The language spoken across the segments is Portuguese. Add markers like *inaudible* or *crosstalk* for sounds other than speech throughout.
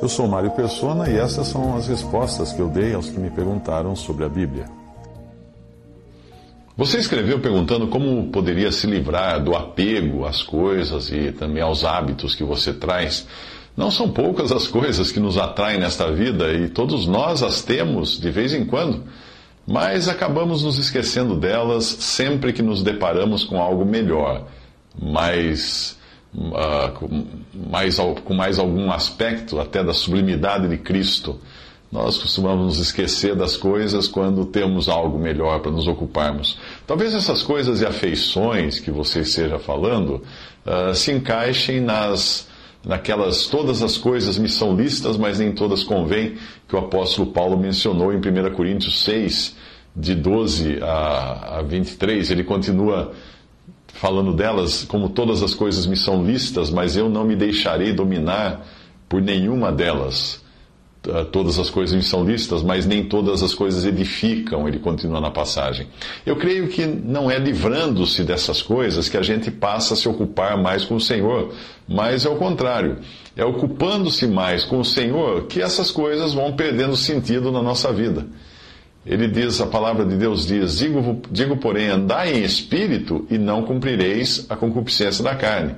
Eu sou Mário Persona e essas são as respostas que eu dei aos que me perguntaram sobre a Bíblia. Você escreveu perguntando como poderia se livrar do apego às coisas e também aos hábitos que você traz. Não são poucas as coisas que nos atraem nesta vida e todos nós as temos de vez em quando, mas acabamos nos esquecendo delas sempre que nos deparamos com algo melhor, mais uh, com, mais, com mais algum aspecto até da sublimidade de Cristo. Nós costumamos nos esquecer das coisas quando temos algo melhor para nos ocuparmos. Talvez essas coisas e afeições que você esteja falando uh, se encaixem nas, naquelas, todas as coisas me são listas, mas nem todas convêm, que o apóstolo Paulo mencionou em 1 Coríntios 6, de 12 a, a 23. Ele continua falando delas, como todas as coisas me são listas, mas eu não me deixarei dominar por nenhuma delas. Ah, todas as coisas me são listas, mas nem todas as coisas edificam, ele continua na passagem. Eu creio que não é livrando-se dessas coisas que a gente passa a se ocupar mais com o Senhor, mas é o contrário. É ocupando-se mais com o Senhor que essas coisas vão perdendo sentido na nossa vida. Ele diz, a palavra de Deus diz: digo, digo, porém, andai em espírito e não cumprireis a concupiscência da carne.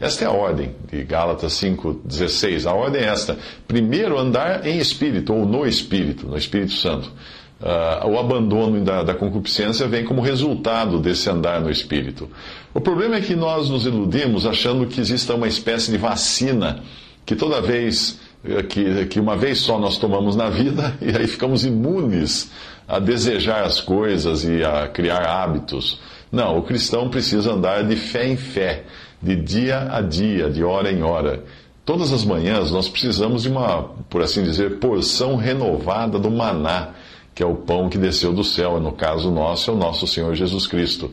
Esta é a ordem de Gálatas 5,16. A ordem é esta: primeiro andar em espírito, ou no espírito, no Espírito Santo. Uh, o abandono da, da concupiscência vem como resultado desse andar no espírito. O problema é que nós nos iludimos achando que exista uma espécie de vacina que toda vez eh, que, que uma vez só nós tomamos na vida *laughs* e aí ficamos imunes a desejar as coisas e a criar hábitos. Não, o cristão precisa andar de fé em fé, de dia a dia, de hora em hora. Todas as manhãs nós precisamos de uma, por assim dizer, porção renovada do maná, que é o pão que desceu do céu, no caso nosso é o nosso Senhor Jesus Cristo.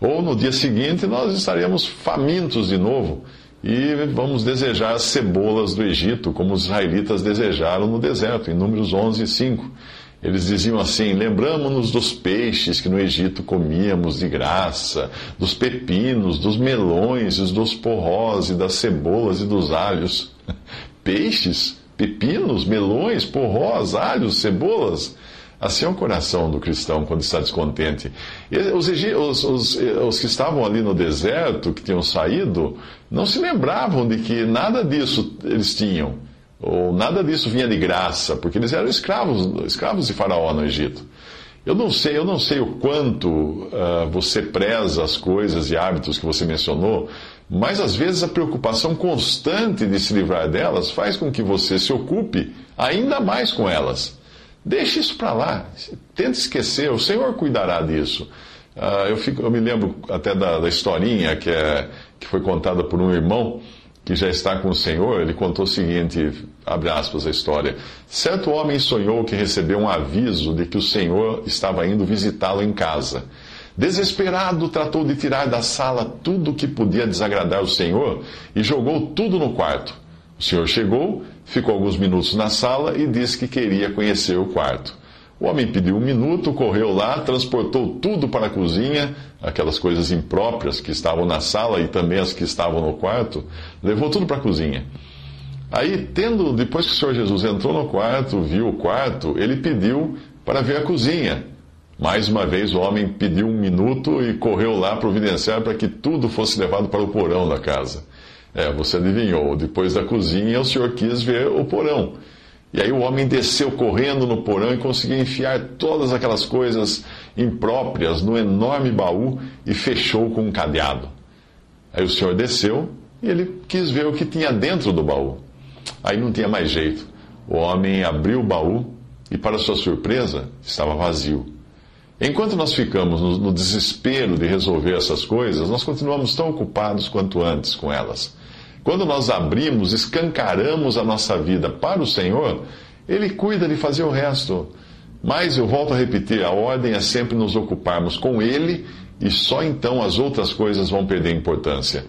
Ou no dia seguinte nós estaremos famintos de novo e vamos desejar as cebolas do Egito, como os israelitas desejaram no deserto, em Números 11, 5. Eles diziam assim: Lembramos-nos dos peixes que no Egito comíamos de graça, dos pepinos, dos melões, dos porrós e das cebolas e dos alhos. *laughs* Peixes, pepinos, melões, porrós, alhos, cebolas. Assim é o coração do cristão quando está descontente. Os, os, os, os, que estavam ali no deserto, que tinham saído, não se lembravam de que nada disso eles tinham ou nada disso vinha de graça, porque eles eram escravos, escravos de Faraó no Egito. Eu não sei, eu não sei o quanto uh, você preza as coisas e hábitos que você mencionou, mas às vezes a preocupação constante de se livrar delas faz com que você se ocupe ainda mais com elas. Deixe isso para lá, tente esquecer, o Senhor cuidará disso. Uh, eu, fico, eu, me lembro até da, da historinha que, é, que foi contada por um irmão que já está com o Senhor, ele contou o seguinte, abre aspas a história. Certo homem sonhou que recebeu um aviso de que o Senhor estava indo visitá-lo em casa. Desesperado, tratou de tirar da sala tudo o que podia desagradar o Senhor e jogou tudo no quarto. O Senhor chegou, ficou alguns minutos na sala e disse que queria conhecer o quarto. O homem pediu um minuto, correu lá, transportou tudo para a cozinha, aquelas coisas impróprias que estavam na sala e também as que estavam no quarto, levou tudo para a cozinha. Aí, tendo, depois que o Senhor Jesus entrou no quarto, viu o quarto, ele pediu para ver a cozinha. Mais uma vez, o homem pediu um minuto e correu lá providenciar para que tudo fosse levado para o porão da casa. É, você adivinhou, depois da cozinha, o Senhor quis ver o porão. E aí o homem desceu correndo no porão e conseguiu enfiar todas aquelas coisas impróprias no enorme baú e fechou com um cadeado. Aí o senhor desceu e ele quis ver o que tinha dentro do baú. Aí não tinha mais jeito. O homem abriu o baú e, para sua surpresa, estava vazio. Enquanto nós ficamos no, no desespero de resolver essas coisas, nós continuamos tão ocupados quanto antes com elas. Quando nós abrimos, escancaramos a nossa vida para o Senhor, Ele cuida de fazer o resto. Mas eu volto a repetir: a ordem é sempre nos ocuparmos com Ele e só então as outras coisas vão perder importância.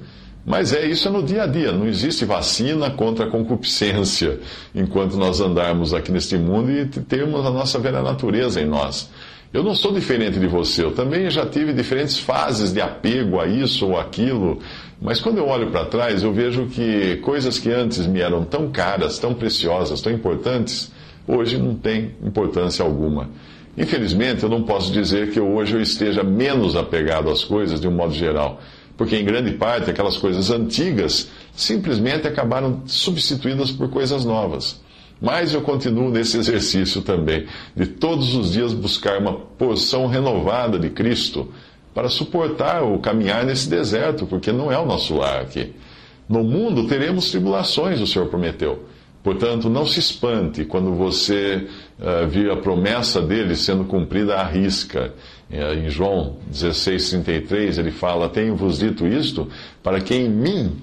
Mas é isso no dia a dia, não existe vacina contra a concupiscência *laughs* enquanto nós andarmos aqui neste mundo e temos a nossa velha natureza em nós. Eu não sou diferente de você, eu também já tive diferentes fases de apego a isso ou aquilo, mas quando eu olho para trás, eu vejo que coisas que antes me eram tão caras, tão preciosas, tão importantes, hoje não têm importância alguma. Infelizmente, eu não posso dizer que hoje eu esteja menos apegado às coisas de um modo geral, porque em grande parte aquelas coisas antigas simplesmente acabaram substituídas por coisas novas. Mas eu continuo nesse exercício também, de todos os dias buscar uma porção renovada de Cristo para suportar o caminhar nesse deserto, porque não é o nosso lar aqui. No mundo teremos tribulações, o Senhor prometeu. Portanto, não se espante quando você uh, vir a promessa dele sendo cumprida à risca. Uh, em João 16,33 ele fala: Tenho-vos dito isto para que em mim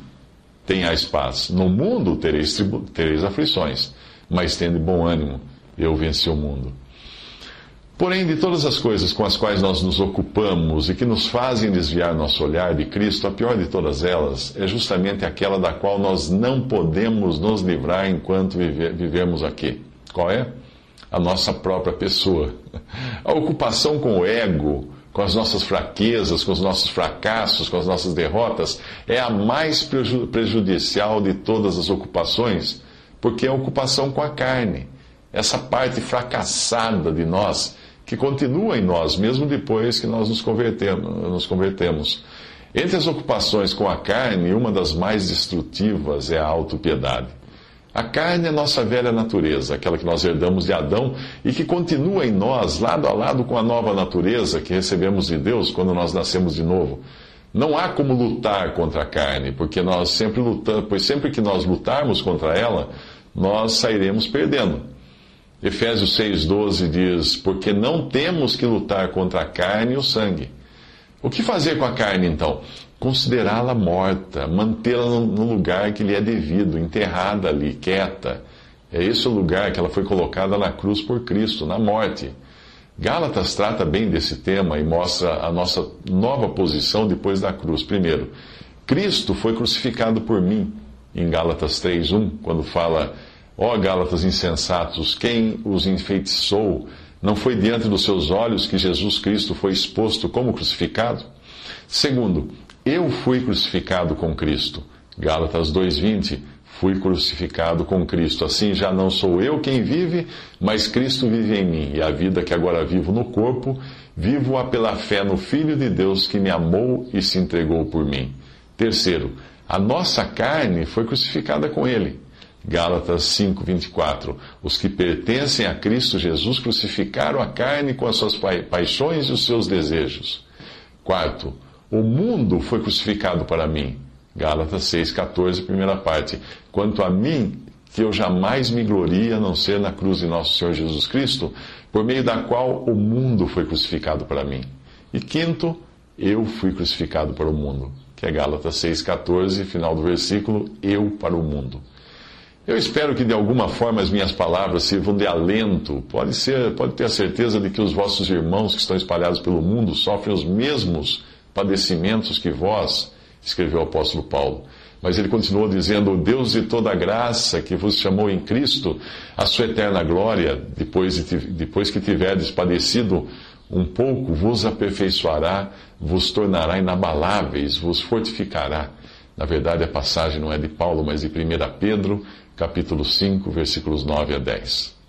tenhais paz. No mundo tereis, tereis aflições mas tende bom ânimo, eu venci o mundo. Porém, de todas as coisas com as quais nós nos ocupamos e que nos fazem desviar nosso olhar de Cristo, a pior de todas elas é justamente aquela da qual nós não podemos nos livrar enquanto vivemos aqui. Qual é? A nossa própria pessoa. *laughs* A ocupação com o ego, com as nossas fraquezas, com os nossos fracassos, com as nossas derrotas, é a mais prejudicial de todas as ocupações porque é a ocupação com a carne, essa parte fracassada de nós, que continua em nós, mesmo depois que nós nos convertemos. Nos convertemos. Entre as ocupações com a carne, uma das mais destrutivas é a autopiedade. A carne é nossa velha natureza, aquela que nós herdamos de Adão e que continua em nós, lado a lado com a nova natureza que recebemos de Deus quando nós nascemos de novo. Não há como lutar contra a carne, porque nós sempre lutamos, pois sempre que nós lutarmos contra ela, nós sairemos perdendo. Efésios 6,12 diz: Porque não temos que lutar contra a carne e o sangue. O que fazer com a carne então? Considerá-la morta, mantê-la no lugar que lhe é devido, enterrada ali, quieta. É esse o lugar que ela foi colocada na cruz por Cristo, na morte. Gálatas trata bem desse tema e mostra a nossa nova posição depois da cruz. Primeiro, Cristo foi crucificado por mim, em Gálatas 3:1, quando fala: "Ó Gálatas insensatos, quem os enfeitiçou? Não foi diante dos seus olhos que Jesus Cristo foi exposto como crucificado?" Segundo, eu fui crucificado com Cristo. Gálatas 2:20 fui crucificado com Cristo. Assim já não sou eu quem vive, mas Cristo vive em mim. E a vida que agora vivo no corpo, vivo-a pela fé no Filho de Deus que me amou e se entregou por mim. Terceiro, a nossa carne foi crucificada com ele. Gálatas 5:24. Os que pertencem a Cristo Jesus crucificaram a carne com as suas paixões e os seus desejos. Quarto, o mundo foi crucificado para mim. Gálatas 6,14, primeira parte. Quanto a mim, que eu jamais me gloria a não ser na cruz de nosso Senhor Jesus Cristo, por meio da qual o mundo foi crucificado para mim. E quinto, eu fui crucificado para o mundo, que é Gálatas 6,14, final do versículo, eu para o mundo. Eu espero que de alguma forma as minhas palavras sirvam de alento. Pode ser, pode ter a certeza de que os vossos irmãos que estão espalhados pelo mundo sofrem os mesmos padecimentos que vós escreveu o apóstolo Paulo. Mas ele continuou dizendo: Deus de toda graça que vos chamou em Cristo a sua eterna glória, depois, de, depois que tiverdes padecido um pouco, vos aperfeiçoará, vos tornará inabaláveis, vos fortificará. Na verdade, a passagem não é de Paulo, mas de 1 Pedro, capítulo 5, versículos 9 a 10.